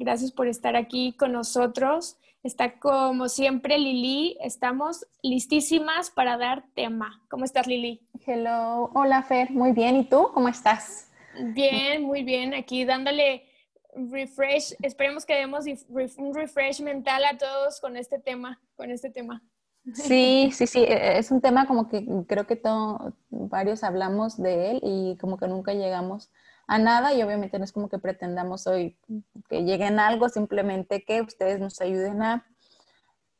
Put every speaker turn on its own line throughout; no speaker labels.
Gracias por estar aquí con nosotros. Está como siempre Lili. Estamos listísimas para dar tema. ¿Cómo estás, Lili?
Hello. Hola, Fer. Muy bien. ¿Y tú? ¿Cómo estás?
Bien, muy bien. Aquí dándole refresh. Esperemos que demos un refresh mental a todos con este tema, con este tema.
Sí, sí, sí. E-, es un tema como que creo que todos, varios hablamos de él y como que nunca llegamos a nada y obviamente no es como que pretendamos hoy que lleguen a algo, simplemente que ustedes nos ayuden a,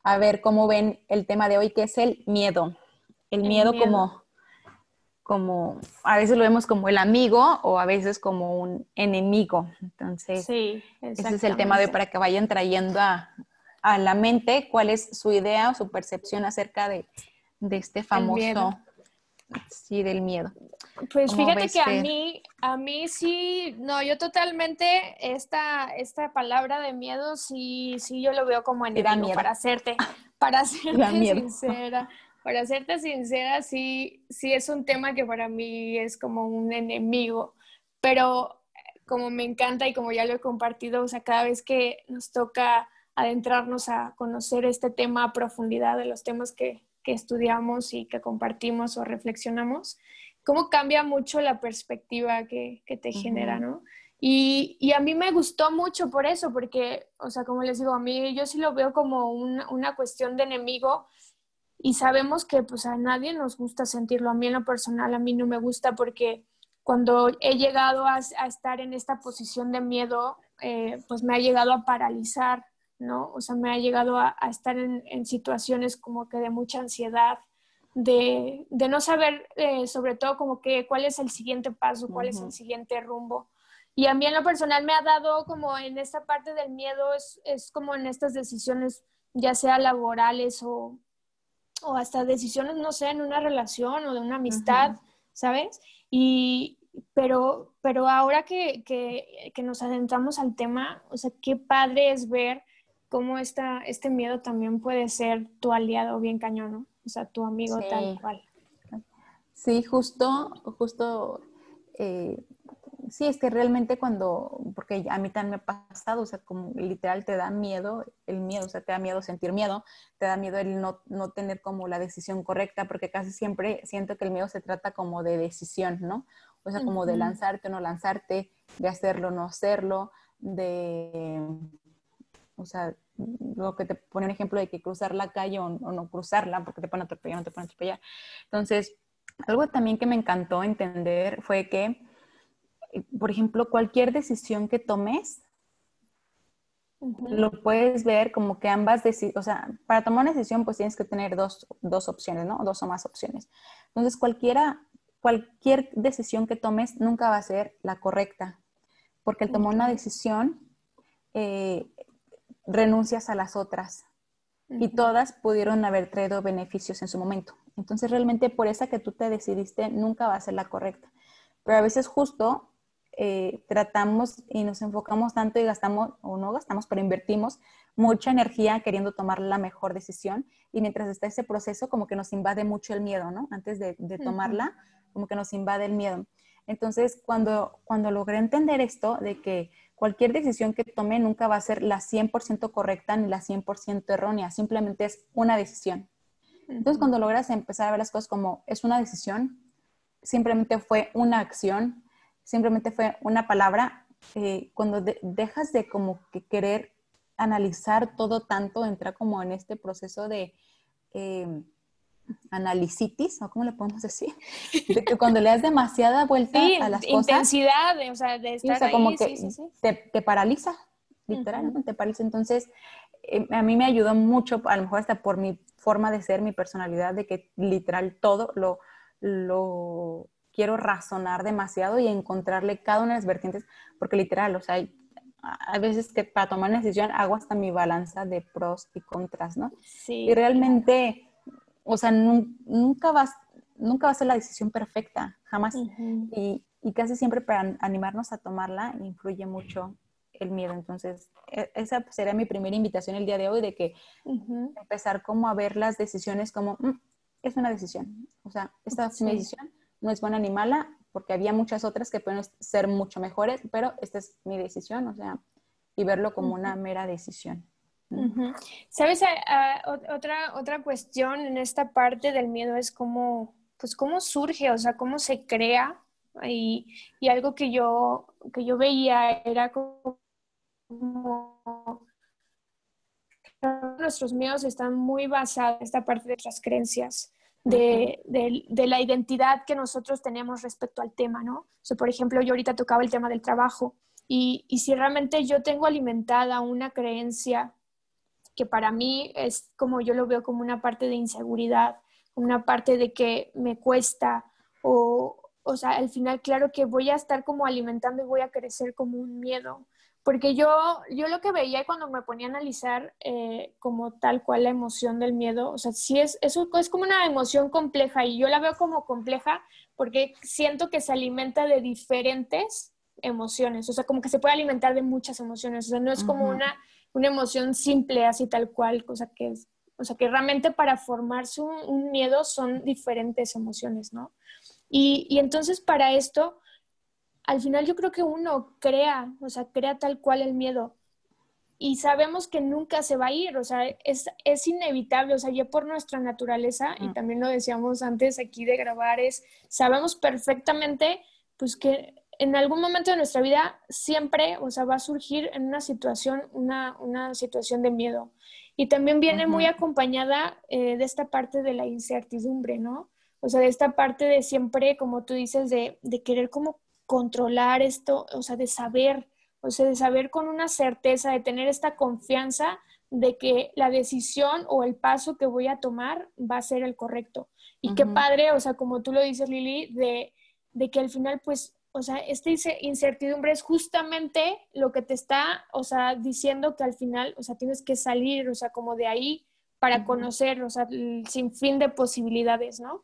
a ver cómo ven el tema de hoy, que es el miedo. El, miedo, como como a veces lo vemos como el amigo o a veces como un enemigo. Entonces, ese es el tema de hoy para que vayan trayendo a, a, la mente cuál es su idea o su percepción acerca de, de este famoso, sí, del miedo.
Pues fíjate que a mí, a mí sí, no, yo totalmente esta, esta palabra de miedo sí, sí yo lo veo como enemigo para hacerte, para serte sincera. Para serte sincera, sí, sí es un tema que para mí es como un enemigo, pero como me encanta y como ya lo he compartido, o sea, cada vez que nos toca adentrarnos a conocer este tema a profundidad de los temas que, que estudiamos y que compartimos o reflexionamos, cómo cambia mucho la perspectiva que, te genera, ¿no? Y, a mí me gustó mucho por eso, porque, o sea, como les digo, a mí yo sí lo veo como una, cuestión de enemigo y sabemos que pues a nadie nos gusta sentirlo. A mí en lo personal, a mí no me gusta porque cuando he llegado a, estar en esta posición de miedo, eh, pues me ha llegado a paralizar, ¿no? O sea, me ha llegado a, estar en, en, situaciones como que de mucha ansiedad, de, no saber eh, sobre todo como que cuál es el siguiente paso, cuál es el siguiente rumbo. Y a mí en lo personal me ha dado como en esta parte del miedo, es, es como en estas decisiones, ya sea laborales o, o, hasta decisiones, no sé, en una relación o de una amistad, ¿sabes? Y, pero, pero ahora que, que, que, nos adentramos al tema, o sea, qué padre es ver cómo esta, este miedo también puede ser tu aliado bien cañón, ¿no? O sea, tu amigo tal cual.
Sí, justo, justo, eh, sí, es que realmente cuando, porque a mí también me ha pasado, o sea, como literal te da miedo, el miedo, o sea, te da miedo sentir miedo, te da miedo el no, no tener como la decisión correcta, porque casi siempre siento que el miedo se trata como de decisión, ¿no? O sea, como de lanzarte o no lanzarte, de hacerlo o no hacerlo, de, o sea, lo que te pone un ejemplo de que cruzar la calle o, no cruzarla, porque te pone a atropellar o no te pone a atropellar. Entonces, algo también que me encantó entender fue que, por ejemplo, cualquier decisión que tomes, lo puedes ver como que ambas decisiones, o sea, para tomar una decisión pues tienes que tener dos, dos opciones, ¿no? Dos o más opciones. Entonces, cualquiera, cualquier decisión que tomes nunca va a ser la correcta, porque el tomar una decisión eh, renuncias a las otras y todas pudieron haber traído beneficios en su momento. Entonces realmente por esa que tú te decidiste nunca va a ser la correcta. Pero a veces justo eh, tratamos y nos enfocamos tanto y gastamos, o no gastamos, pero invertimos mucha energía queriendo tomar la mejor decisión y mientras está ese proceso como que nos invade mucho el miedo, ¿no? Antes de, tomarla, como que nos invade el miedo. Entonces, cuando, cuando logré entender esto de que cualquier decisión que tome nunca va a ser la 100% correcta ni la 100% errónea, simplemente es una decisión. Entonces, cuando logras empezar a ver las cosas como es una decisión, simplemente fue una acción, simplemente fue una palabra, eh, cuando dejas de como que querer analizar todo tanto, entra como en este proceso de... Eh, analicitis, ¿o cómo le podemos decir? De que cuando le das demasiada vuelta a las cosas.
Intensidad, o sea, de estar o sea,
como que te, paraliza, literalmente te paraliza. Entonces, eh, a mí me ayudó mucho, a lo mejor hasta por mi forma de ser, mi personalidad, de que literal todo lo, lo quiero razonar demasiado y encontrarle cada una de las vertientes, porque literal, o sea, a veces que para tomar una decisión hago hasta mi balanza de pros y contras, ¿no? Sí. Y realmente, o sea, nunca vas, nunca va a ser la decisión perfecta, jamás. y, y, casi siempre para animarnos a tomarla influye mucho el miedo. Entonces, e, esa sería mi primera invitación el día de hoy, de que empezar como a ver las decisiones como, mm, es una decisión. O sea, esta es mi decisión, no es buena ni mala, porque había muchas otras que pueden ser mucho mejores, pero esta es mi decisión, o sea, y verlo como una mera decisión.
¿Sabes? otra, otra cuestión en esta parte del miedo es cómo, pues cómo surge, o sea, cómo se crea. Y, y algo que yo, que yo veía era como nuestros miedos están muy basados en esta parte de nuestras creencias de, la identidad que nosotros tenemos respecto al tema, ¿no? O por ejemplo, yo ahorita tocaba el tema del trabajo y, si realmente yo tengo alimentada una creencia que para mí es como yo lo veo como una parte de inseguridad, una parte de que me cuesta o, o sea, al final claro que voy a estar como alimentando y voy a crecer como un miedo porque yo, yo lo que veía cuando me ponía a analizar eh, como tal cual la emoción del miedo, o sea, sí es, es, es como una emoción compleja y yo la veo como compleja porque siento que se alimenta de diferentes emociones, o sea, como que se puede alimentar de muchas emociones, o sea, no es como una, una emoción simple así tal cual, cosa que es, o sea, que realmente para formarse un, un miedo son diferentes emociones, ¿no? Y, y entonces para esto al final yo creo que uno crea, o sea, crea tal cual el miedo. Y sabemos que nunca se va a ir, o sea, es, es inevitable, o sea, ya por nuestra naturaleza, y también lo decíamos antes aquí de grabar, es, sabemos perfectamente, pues que en algún momento de nuestra vida siempre, o sea, va a surgir en una situación, una, una situación de miedo. Y también viene muy acompañada eh, de esta parte de la incertidumbre, ¿no? O sea, de esta parte de siempre, como tú dices, de, de querer como controlar esto, o sea, de saber, o sea, de saber con una certeza, de tener esta confianza de que la decisión o el paso que voy a tomar va a ser el correcto. Y qué padre, o sea, como tú lo dices, Lili, de, de que al final, pues, o sea, esta incertidumbre es justamente lo que te está, o sea, diciendo que al final, o sea, tienes que salir, o sea, como de ahí para conocer, o sea, el sinfín de posibilidades, ¿no?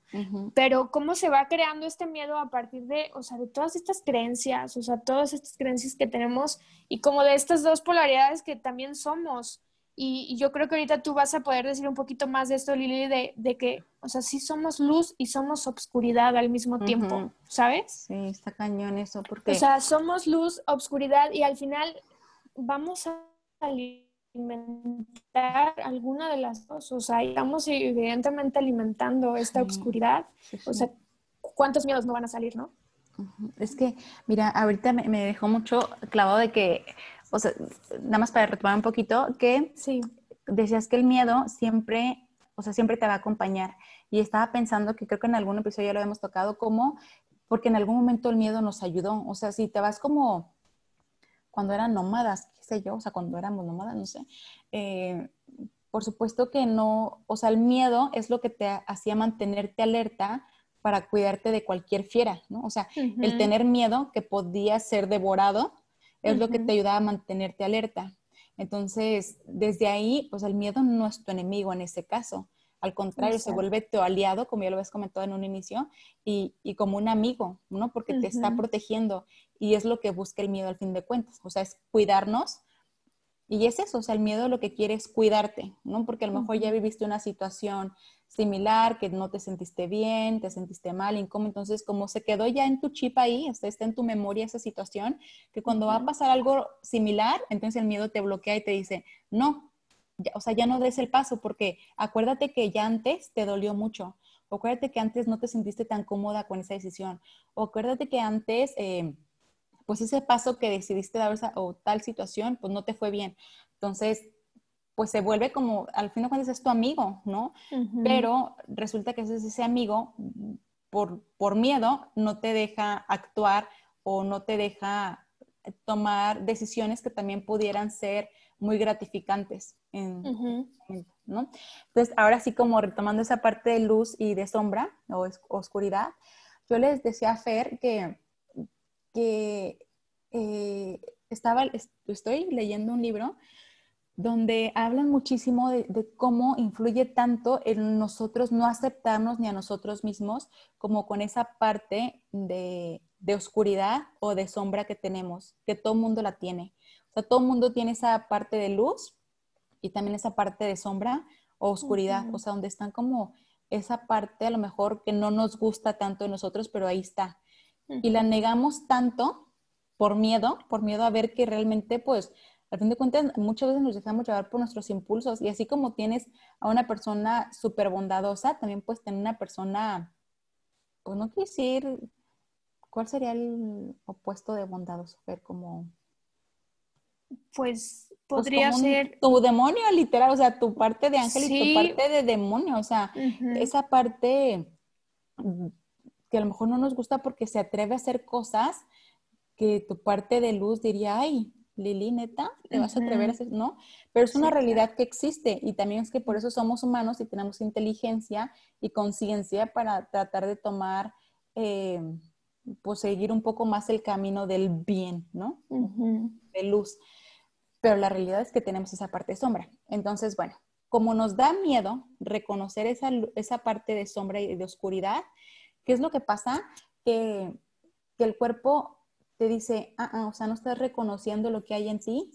Pero cómo se va creando este miedo a partir de, o sea, de todas estas creencias, o sea, todas estas creencias que tenemos y como de estas dos polaridades que también somos. Y, yo creo que ahorita tú vas a poder decir un poquito más de esto, Lili, de, de que, o sea, sí somos luz y somos obscuridad al mismo tiempo, ¿sabes?
Sí, está cañón eso, porque...
O sea, somos luz, obscuridad y al final vamos a alimentar alguna de las dos. O sea, estamos evidentemente alimentando esta oscuridad. O sea, ¿cuántos miedos no van a salir, no?
Es que, mira, ahorita me, dejó mucho clavado de que, o sea, nada más para retomar un poquito, que sí. decías que el miedo siempre, o sea, siempre te va a acompañar. Y estaba pensando que creo que en algún episodio ya lo hemos tocado como, porque en algún momento el miedo nos ayudó. O sea, si te vas como cuando eran nómadas, qué sé yo, o sea, cuando éramos nómadas, no sé. Eh, por supuesto que no, o sea, el miedo es lo que te hacía mantenerte alerta para cuidarte de cualquier fiera, ¿no? O sea, el tener miedo que podía ser devorado es lo que te ayudaba a mantenerte alerta. Entonces, desde ahí, pues el miedo no es tu enemigo en ese caso. Al contrario, se vuelve tu aliado, como ya lo habías comentado en un inicio, y, como un amigo, ¿no? Porque te está protegiendo y es lo que busca el miedo al fin de cuentas, o sea, es cuidarnos. Y es eso, o sea, el miedo lo que quiere es cuidarte, ¿no? Porque a lo mejor ya viviste una situación similar, que no te sentiste bien, te sentiste mal, incómodo, entonces como se quedó ya en tu chip ahí, está, está en tu memoria esa situación, que cuando va a pasar algo similar, entonces el miedo te bloquea y te dice, no, o sea, ya no des el paso porque acuérdate que ya antes te dolió mucho, o acuérdate que antes no te sentiste tan cómoda con esa decisión, o acuérdate que antes, eh, pues ese paso que decidiste dar o tal situación, pues no te fue bien. Entonces, pues se vuelve como, al fin de cuentas es tu amigo, ¿no? Pero resulta que ese amigo, por, por miedo, no te deja actuar o no te deja tomar decisiones que también pudieran ser muy gratificantes. En, ¿no? Entonces, ahora sí como retomando esa parte de luz y de sombra o oscuridad, yo les decía a Fer que, que eh, estaba, estoy leyendo un libro donde hablan muchísimo de, cómo influye tanto en nosotros no aceptarnos ni a nosotros mismos como con esa parte de, oscuridad o de sombra que tenemos, que todo el mundo la tiene. O sea, todo el mundo tiene esa parte de luz y también esa parte de sombra o oscuridad, o sea, donde están como esa parte a lo mejor que no nos gusta tanto de nosotros, pero ahí está. Y la negamos tanto por miedo, por miedo a ver que realmente pues al fin de cuentas, muchas veces nos dejamos llevar por nuestros impulsos y así como tienes a una persona súper bondadosa, también puedes tener una persona, pues no quiero decir, ¿cuál sería el opuesto de bondadoso? Ver como...
Pues, pues podría ser...
Tu demonio, literal, o sea, tu parte de ángel y tu parte de demonio, o sea, esa parte que a lo mejor no nos gusta porque se atreve a hacer cosas que tu parte de luz diría, ay, Lili, neta, te vas a atrever a hacer, ¿no? Pero es una realidad que existe y también es que por eso somos humanos y tenemos inteligencia y conciencia para tratar de tomar, eh, pues seguir un poco más el camino del bien, ¿no? De luz. Pero la realidad es que tenemos esa parte de sombra. Entonces, bueno, como nos da miedo reconocer esa, esa parte de sombra y de oscuridad, ¿qué es lo que pasa? Que, que el cuerpo te dice, ah, ah, o sea, no estás reconociendo lo que hay en ti,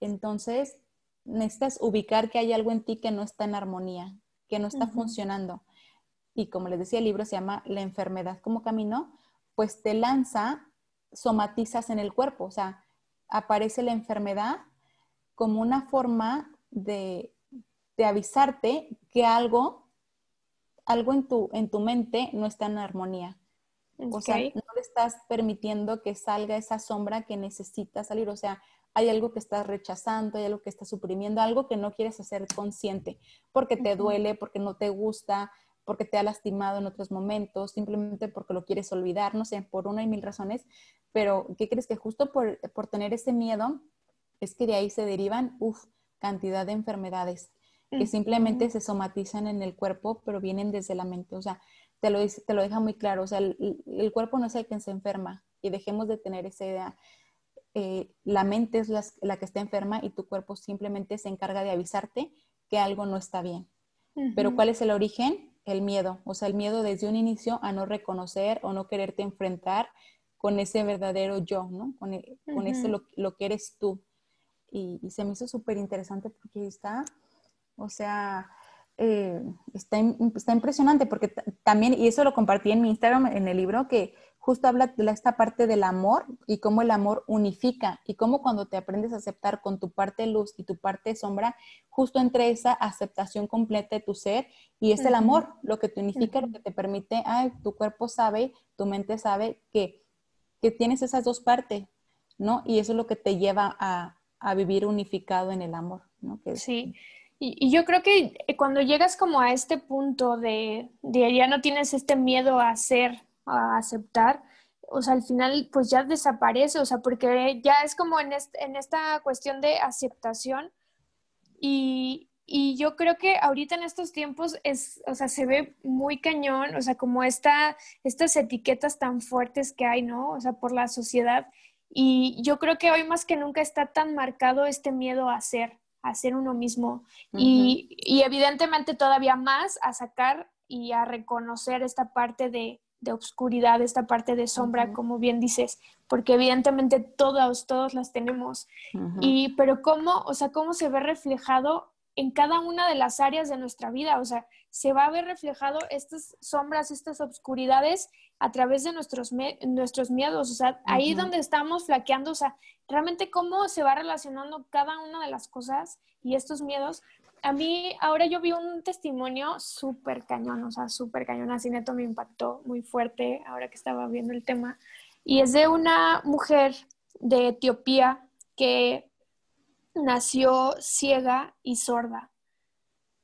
entonces necesitas ubicar que hay algo en ti que no está en armonía, que no está funcionando. Y como les decía, el libro se llama La enfermedad como camino, pues te lanza, somatizas en el cuerpo, o sea, aparece la enfermedad como una forma de, de avisarte que algo, algo en tu, en tu mente no está en armonía. O sea, no le estás permitiendo que salga esa sombra que necesita salir. O sea, hay algo que estás rechazando, hay algo que estás suprimiendo, algo que no quieres hacer consciente, porque te duele, porque no te gusta, porque te ha lastimado en otros momentos, simplemente porque lo quieres olvidar, no sé, por una y mil razones. Pero, ¿qué crees que justo por, por tener ese miedo es que de ahí se derivan, uff, cantidad de enfermedades que simplemente se somatizan en el cuerpo, pero vienen desde la mente. O sea, te lo, te lo deja muy claro. O sea, el, cuerpo no es el que se enferma y dejemos de tener esa idea. Eh, la mente es la, que está enferma y tu cuerpo simplemente se encarga de avisarte que algo no está bien. Pero ¿cuál es el origen? El miedo. O sea, el miedo desde un inicio a no reconocer o no quererte enfrentar con ese verdadero yo, ¿no? Con, e, con ese lo, que eres tú. Y, y se me hizo súper interesante porque está, o sea, eh, está, está, impresionante porque también, y eso lo compartí en mi Instagram, en el libro, que justo habla de esta parte del amor y cómo el amor unifica y cómo cuando te aprendes a aceptar con tu parte luz y tu parte sombra, justo entre esa aceptación completa de tu ser y es el amor lo que te unifica, lo que te permite, ay, tu cuerpo sabe, tu mente sabe que, que tienes esas dos partes, ¿no? Y eso es lo que te lleva a, a vivir unificado en el amor, ¿no?
Que, sí. Y, yo creo que eh, cuando llegas como a este punto de, de, ya no tienes este miedo a hacer, a aceptar, o sea, al final pues ya desaparece, o sea, porque ya es como en, en esta cuestión de aceptación y, y, yo creo que ahorita en estos tiempos es, o sea, se ve muy cañón, o sea, como esta, estas etiquetas tan fuertes que hay, ¿no? O sea, por la sociedad. Y yo creo que hoy más que nunca está tan marcado este miedo a hacer, a ser uno mismo. Y, evidentemente todavía más a sacar y a reconocer esta parte de, de obscuridad, esta parte de sombra, como bien dices, porque evidentemente todos, todos las tenemos. Y, pero cómo, o sea, cómo se ve reflejado en cada una de las áreas de nuestra vida, o sea, se va a ver reflejado estas sombras, estas obscuridades a través de nuestros, nuestros miedos, o sea, ahí donde estamos flaqueando, o sea, realmente cómo se va relacionando cada una de las cosas y estos miedos. A mí, ahora yo vi un testimonio súper cañón, o sea, súper cañón, así neto me impactó muy fuerte ahora que estaba viendo el tema. Y es de una mujer de Etiopía que nació ciega y sorda.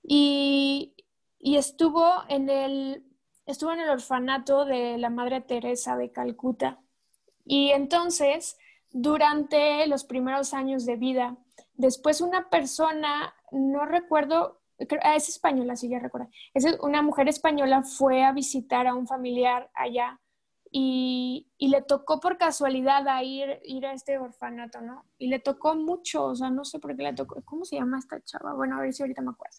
Y, y estuvo en el estuvo en el orfanato de la Madre Teresa de Calcuta. Y entonces durante los primeros años de vida. Después una persona, no recuerdo, ah, es española, sí, ya recuerdo, es una mujer española fue a visitar a un familiar allá y, le tocó por casualidad a ir, ir a este orfanato, ¿no? Y le tocó mucho, o sea, no sé por qué le tocó. ¿Cómo se llama esta chava? Bueno, a ver si ahorita me acuerdo.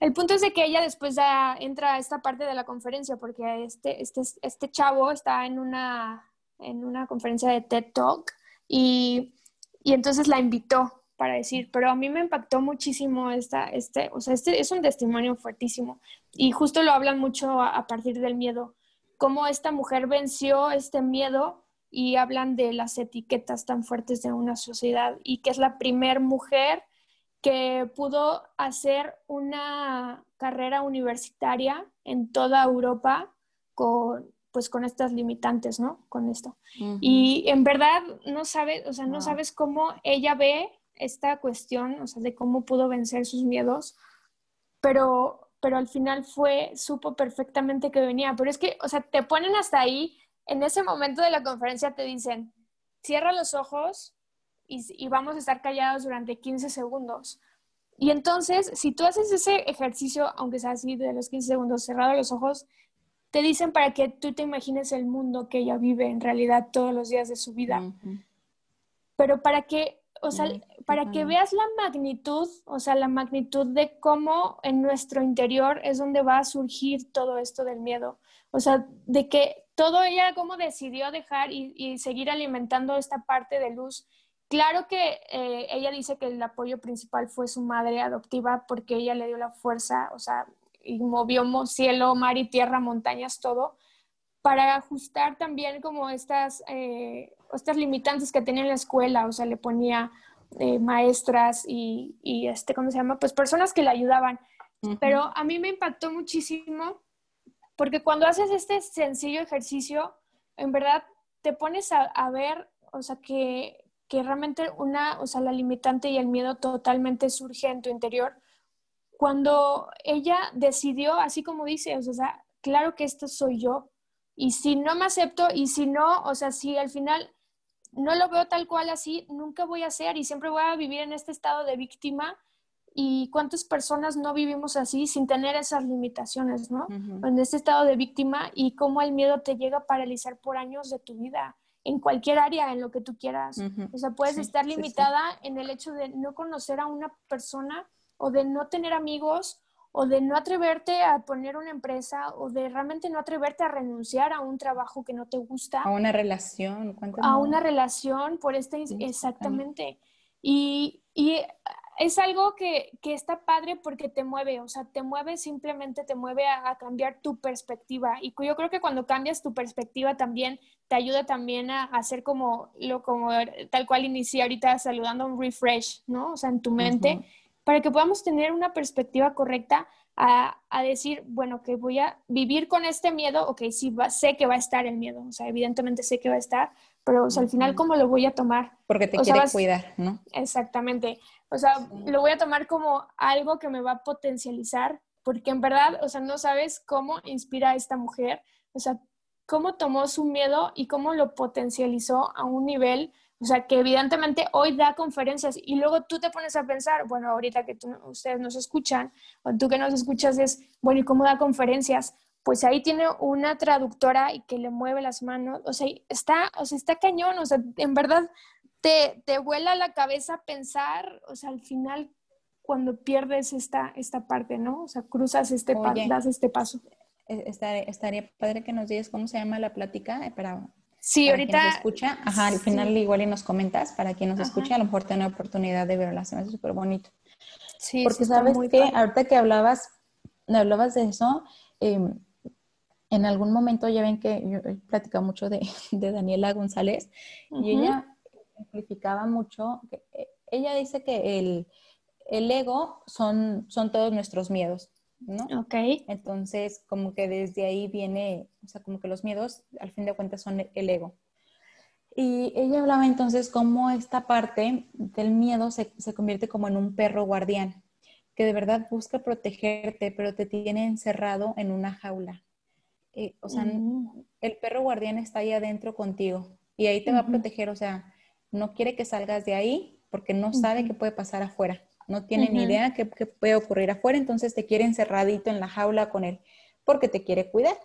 El punto es de que ella después ya entra a esta parte de la conferencia porque este, este, este chavo está en una, en una conferencia de TED Talk y, y entonces la invitó para decir, pero a mí me impactó muchísimo esta, este, o sea, este es un testimonio fuertísimo. Y justo lo hablan mucho a, partir del miedo, cómo esta mujer venció este miedo y hablan de las etiquetas tan fuertes de una sociedad y que es la primer mujer que pudo hacer una carrera universitaria en toda Europa con, pues con estas limitantes, ¿no? Con esto. Y en verdad no sabes, o sea, no sabes cómo ella ve esta cuestión, o sea, de cómo pudo vencer sus miedos, pero, pero al final fue, supo perfectamente que venía. Pero es que, o sea, te ponen hasta ahí, en ese momento de la conferencia te dicen, cierra los ojos y, y vamos a estar callados durante 15 segundos. Y entonces, si tú haces ese ejercicio, aunque sea así de los 15 segundos, cerrado los ojos, te dicen para que tú te imagines el mundo que ella vive en realidad todos los días de su vida. Pero para que o sea, para que veas la magnitud, o sea, la magnitud de cómo en nuestro interior es donde va a surgir todo esto del miedo. O sea, de que todo ella, cómo decidió dejar y, seguir alimentando esta parte de luz. Claro que eh, ella dice que el apoyo principal fue su madre adoptiva porque ella le dio la fuerza, o sea, y movió cielo, mar y tierra, montañas, todo, para ajustar también como estas, eh, estas limitantes que tenía en la escuela, o sea, le ponía eh, maestras y, y, este, ¿cómo se llama? Pues personas que le ayudaban. Pero a mí me impactó muchísimo porque cuando haces este sencillo ejercicio, en verdad te pones a, a ver, o sea, que, que realmente una, o sea, la limitante y el miedo totalmente surge en tu interior. Cuando ella decidió, así como dice, o sea, claro que esto soy yo, y si no me acepto y si no, o sea, si al final no lo veo tal cual así, nunca voy a ser y siempre voy a vivir en este estado de víctima. ¿Y cuántas personas no vivimos así sin tener esas limitaciones, no? En este estado de víctima y cómo el miedo te llega a paralizar por años de tu vida, en cualquier área, en lo que tú quieras. O sea, puedes estar limitada en el hecho de no conocer a una persona o de no tener amigos o de no atreverte a poner una empresa o de realmente no atreverte a renunciar a un trabajo que no te gusta.
A una relación.
A una relación por este, exactamente. Y, y, es algo que, que, está padre porque te mueve, o sea, te mueve simplemente, te mueve a, cambiar tu perspectiva. Y yo creo que cuando cambias tu perspectiva también te ayuda también a, hacer como lo como tal cual inicié ahorita saludando un refresh, ¿no? O sea, en tu mente para que podamos tener una perspectiva correcta a, decir, bueno, que voy a vivir con este miedo, ok, sí, sé que va a estar el miedo, o sea, evidentemente sé que va a estar, pero al final, ¿cómo lo voy a tomar?
Porque te quiere cuidar, ¿no?
Exactamente. O sea, lo voy a tomar como algo que me va a potencializar, porque en verdad, o sea, no sabes cómo inspira a esta mujer, o sea, cómo tomó su miedo y cómo lo potencializó a un nivel o sea, que evidentemente hoy da conferencias y luego tú te pones a pensar, bueno, ahorita que ustedes nos escuchan, o tú que nos escuchas es, bueno, ¿y cómo da conferencias? Pues ahí tiene una traductora y que le mueve las manos, o sea, está, o sea, está cañón, o sea, en verdad te, te vuela la cabeza pensar, o sea, al final cuando pierdes esta, esta parte, ¿no? O sea, cruzas este, das este paso.
E, estaría, padre que nos digas cómo se llama la plática eh, para
Sí, ahorita.
Quien escucha, ajá, al final igual y nos comentas para quien nos escucha, a lo mejor tiene oportunidad de verla, se me hace súper bonito. Sí, Porque sabes que ahorita que hablabas, hablabas de eso, em, en algún momento ya ven que yo he platicado mucho de, de Daniela González y ella simplificaba mucho, que, eh, ella dice que el, el ego son, son todos nuestros miedos. ¿no?
Ok.
Entonces, como que desde ahí viene, o sea, como que los miedos, al fin de cuentas, son el ego. Y ella hablaba entonces cómo esta parte del miedo se, se convierte como en un perro guardián, que de verdad busca protegerte, pero te tiene encerrado en una jaula. Eh, o sea, mm. el perro guardián está ahí adentro contigo y ahí te va a proteger, o sea, no quiere que salgas de ahí porque no sabe qué puede pasar afuera no tiene ni idea qué, puede ocurrir afuera, entonces te quiere encerradito en la jaula con él, porque te quiere cuidar.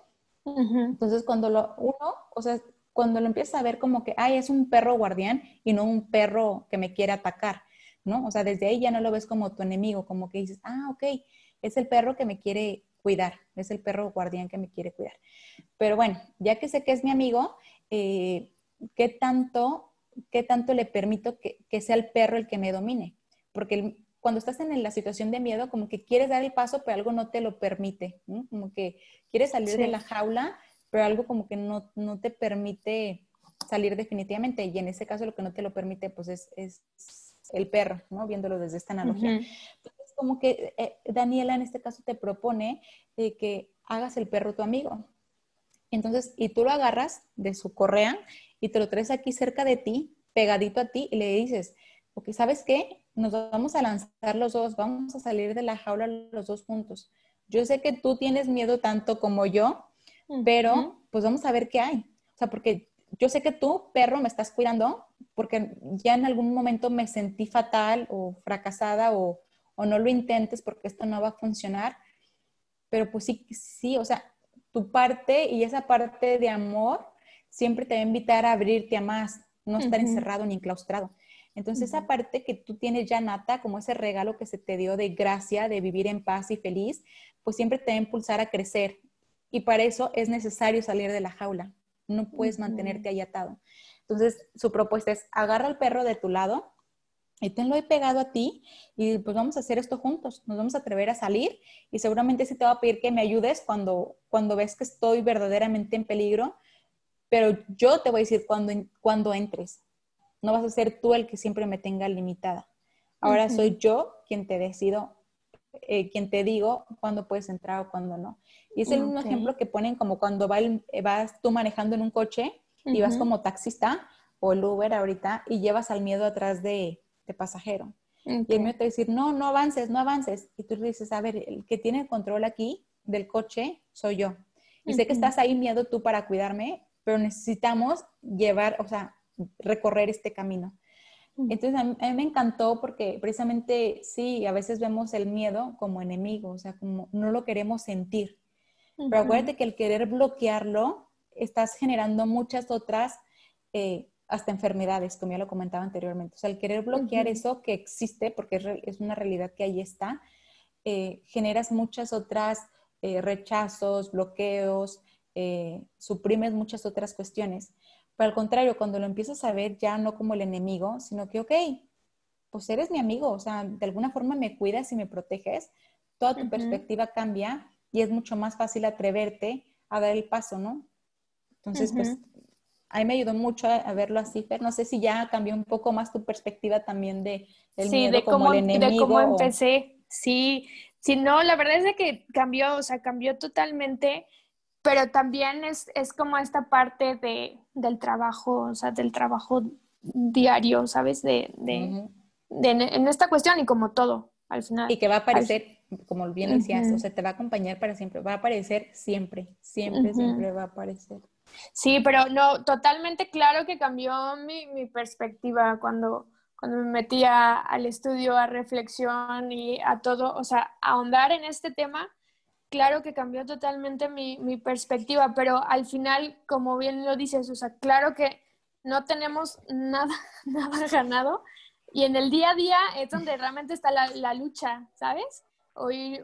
Entonces, cuando lo, uno, o sea, cuando lo empiezas a ver como que, ay, es un perro guardián y no un perro que me quiere atacar, ¿no? O sea, desde ahí ya no lo ves como tu enemigo, como que dices, ah, ok, es el perro que me quiere cuidar, es el perro guardián que me quiere cuidar. Pero bueno, ya que sé que es mi amigo, eh, ¿qué, tanto, ¿qué tanto le permito que, sea el perro el que me domine? Porque cuando estás en la situación de miedo, como que quieres dar el paso, pero algo no te lo permite, como que quieres salir de la jaula, pero algo como que no, te permite salir definitivamente. Y en ese caso lo que no te lo permite, pues es, el perro, ¿no? Viéndolo desde esta analogía. Como que eh, Daniela en este caso te propone que hagas el perro tu amigo. Entonces, y tú lo agarras de su correa y te lo traes aquí cerca de ti, pegadito a ti, y le dices, porque sabes qué, nos vamos a lanzar los dos, vamos a salir de la jaula los dos juntos. Yo sé que tú tienes miedo tanto como yo, pero pues vamos a ver qué hay. O sea, porque yo sé que tú, perro, me estás cuidando porque ya en algún momento me sentí fatal o fracasada o, o no lo intentes porque esto no va a funcionar. Pero pues sí, sí, o sea, tu parte y esa parte de amor siempre te va a invitar a abrirte a más, no estar encerrado ni enclaustrado. Entonces, esa parte que tú tienes ya nata, como ese regalo que se te dio de gracia, de vivir en paz y feliz, pues siempre te va a impulsar a crecer, y para eso es necesario salir de la jaula. No puedes mantenerte ahí atado. Entonces, su propuesta es, agarra al perro de tu lado y tenlo ahí pegado a ti y pues vamos a hacer esto juntos. Nos vamos a atrever a salir y seguramente sí te va a pedir que me ayudes cuando, cuando ves que estoy verdaderamente en peligro, pero yo te voy a decir cuando, cuando entres. No vas a ser tú el que siempre me tenga limitada. Ahora soy yo quien te decido, eh, quien te digo cuándo puedes entrar o cuándo no. Y es el mismo ejemplo que ponen como cuando vas tú manejando en un coche y vas como taxista o el Uber ahorita y llevas al miedo atrás de, pasajero. Y el miedo te dice, no, no avances, no avances. Y tú dices, a ver, el que tiene el control aquí del coche soy yo. Y sé que estás ahí miedo tú para cuidarme, pero necesitamos llevar, o sea, recorrer este camino. Entonces, a mí, me encantó porque precisamente sí, a veces vemos el miedo como enemigo, o sea, como no lo queremos sentir. Pero acuérdate que el querer bloquearlo, estás generando muchas otras, eh, hasta enfermedades, como ya lo comentaba anteriormente. O sea, el querer bloquear eso que existe, porque es, una realidad que ahí está, eh, generas muchas otras eh, rechazos, bloqueos, suprimes muchas otras cuestiones. Pero al contrario, cuando lo empiezas a ver ya no como el enemigo, sino que, ok, pues eres mi amigo, o sea, de alguna forma me cuidas y me proteges, toda tu perspectiva cambia y es mucho más fácil atreverte a dar el paso, ¿no? Entonces, pues, a mí me ayudó mucho a, verlo así, pero no sé si ya cambió un poco más tu perspectiva también de
el sí, de como cómo, enemigo. De cómo empecé, sí. Sí, no, la verdad es de que cambió, o sea, cambió totalmente, pero también es, es como esta parte de, del trabajo, o sea, del trabajo diario, ¿sabes? De, de, de en esta cuestión y como todo, al final.
Y que va a aparecer como bien decías, o sea, te va a acompañar para siempre, va a aparecer siempre, siempre, siempre va a aparecer.
Sí, pero no, totalmente claro que cambió mi, mi perspectiva cuando, cuando me metí al estudio, a reflexión y a todo, o sea, a ahondar en este tema, claro que cambió totalmente mi, mi perspectiva, pero al final, como bien lo dices, o sea, claro que no tenemos nada, nada ganado y en el día a día es donde realmente está la, la lucha, ¿sabes? Hoy,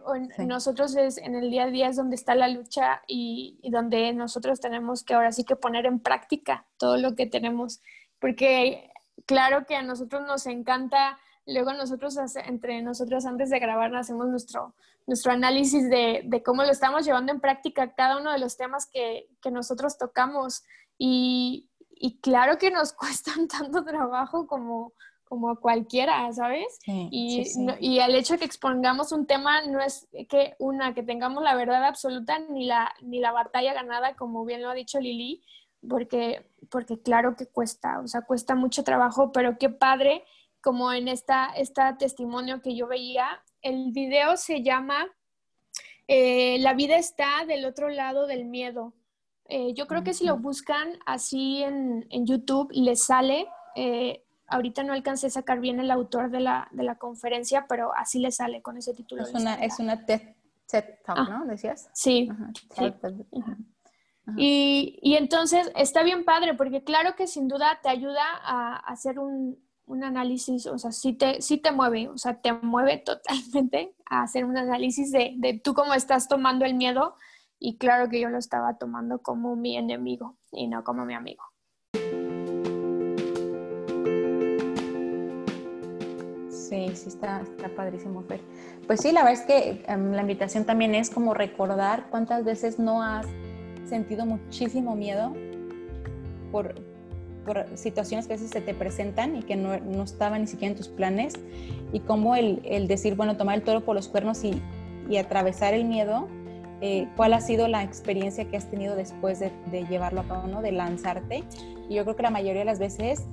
nosotros es, en el día a día es donde está la lucha y, donde nosotros tenemos que ahora sí que poner en práctica todo lo que tenemos, porque claro que a nosotros nos encanta, luego nosotros, entre nosotros antes de grabar, hacemos nuestro, nuestro análisis de, de, cómo lo estamos llevando en práctica cada uno de los temas que, que nosotros tocamos y, y claro que nos cuestan tanto trabajo como como cualquiera, ¿sabes? y, y el hecho de que expongamos un tema no es que una, que tengamos la verdad absoluta ni la, ni la batalla ganada, como bien lo ha dicho Lili, porque, porque claro que cuesta, o sea, cuesta mucho trabajo, pero qué padre, como en esta, esta testimonio que yo veía, el video se llama eh, La vida está del otro lado del miedo. Eh, yo creo que si lo buscan así en, en YouTube, les sale. Eh, Ahorita no alcancé a sacar bien el autor de la, de la conferencia, pero así le sale con ese título.
Es una, es una TED, Talk, ah. ¿no? ¿Decías?
Sí. Y, y, entonces está bien padre, porque claro que sin duda te ayuda a, hacer un, un, análisis, o sea, sí te, sí te mueve, o sea, te mueve totalmente a hacer un análisis de, de tú cómo estás tomando el miedo. Y claro que yo lo estaba tomando como mi enemigo y no como mi amigo.
Sí, está padrísimo, Fer. Pues sí, la verdad es que em, la invitación también es como recordar cuántas veces no has sentido muchísimo miedo por, por situaciones que a veces se te presentan y que no, no estaban ni siquiera en tus planes, y cómo el, el, decir, bueno, tomar el toro por los cuernos y, y atravesar el miedo, eh, cuál ha sido la experiencia que has tenido después de, de llevarlo a cabo, ¿no? de lanzarte. Y yo creo que la mayoría de las veces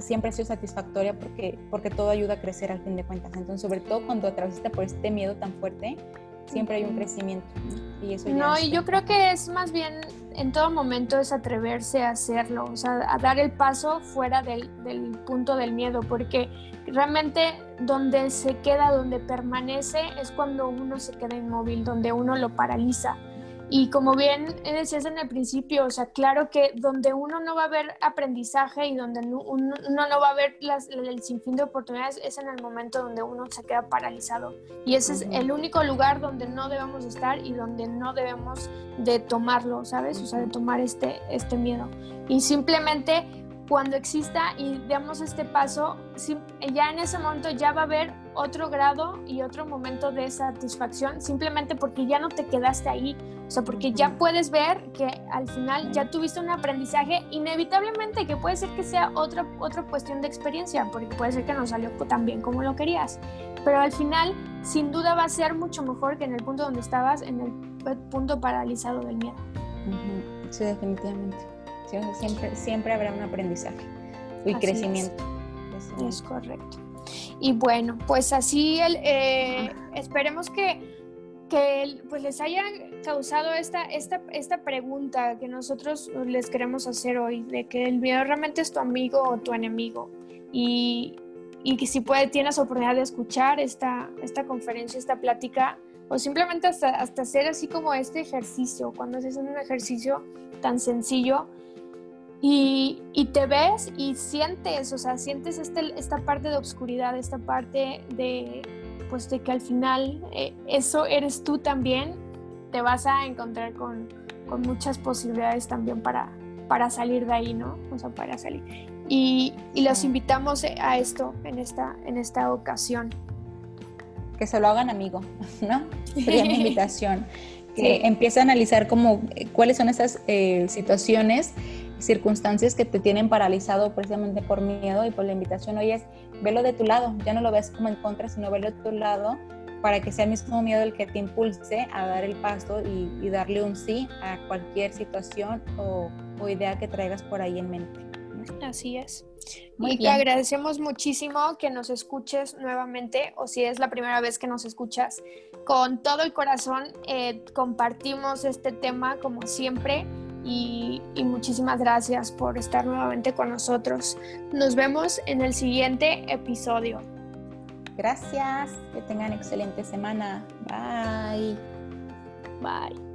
siempre ha sido satisfactoria porque, porque todo ayuda a crecer al fin de cuentas. Entonces, sobre todo cuando atravesaste por este miedo tan fuerte, siempre hay un crecimiento.
Y eso no, y yo creo que es más bien en todo momento es atreverse a hacerlo, o sea, a dar el paso fuera del, del punto del miedo, porque realmente donde se queda, donde permanece, es cuando uno se queda inmóvil, donde uno lo paraliza. Y como bien decías en el principio, o sea, claro que donde uno no va a ver aprendizaje y donde uno, no va a ver las, el sinfín de oportunidades es en el momento donde uno se queda paralizado. Y ese es el único lugar donde no debemos estar y donde no debemos de tomarlo, ¿sabes? O sea, de tomar este, este miedo. Y simplemente cuando exista y demos este paso, ya en ese momento ya va a haber otro grado y otro momento de satisfacción, simplemente porque ya no te quedaste ahí, o sea, porque ya puedes ver que al final ya tuviste un aprendizaje, inevitablemente que puede ser que sea otra, otra cuestión de experiencia, porque puede ser que no salió tan bien como lo querías, pero al final sin duda va a ser mucho mejor que en el punto donde estabas, en el punto paralizado del miedo.
Sí, definitivamente siempre, siempre habrá un aprendizaje y crecimiento.
Es. correcto. Y bueno, pues así el, eh, esperemos que, que pues les haya causado esta, esta, esta pregunta que nosotros les queremos hacer hoy, de que el miedo realmente es tu amigo o tu enemigo. Y, y que si puede, tienes oportunidad de escuchar esta, esta conferencia, esta plática, o simplemente hasta, hasta hacer así como este ejercicio, cuando haces un ejercicio tan sencillo, y, y, te ves y sientes, o sea, sientes este, esta parte de obscuridad, esta parte de, pues de que al final eh, eso eres tú también, te vas a encontrar con, con, muchas posibilidades también para, para salir de ahí, ¿no? O sea, para salir. Y, y los invitamos a esto en esta, en esta ocasión.
Que se lo hagan amigo, ¿no? Sería mi invitación. Que empiece a analizar como eh, cuáles son esas eh, situaciones circunstancias que te tienen paralizado precisamente por miedo y por la invitación hoy es velo de tu lado, ya no lo ves como en contra, sino velo de tu lado para que sea el mismo miedo el que te impulse a dar el paso y, darle un sí a cualquier situación o, idea que traigas por ahí en mente.
Así es. y te agradecemos muchísimo que nos escuches nuevamente o si es la primera vez que nos escuchas. Con todo el corazón eh, compartimos este tema como siempre y, muchísimas gracias por estar nuevamente con nosotros. Nos vemos en el siguiente episodio.
Gracias, que tengan excelente semana. Bye.
Bye.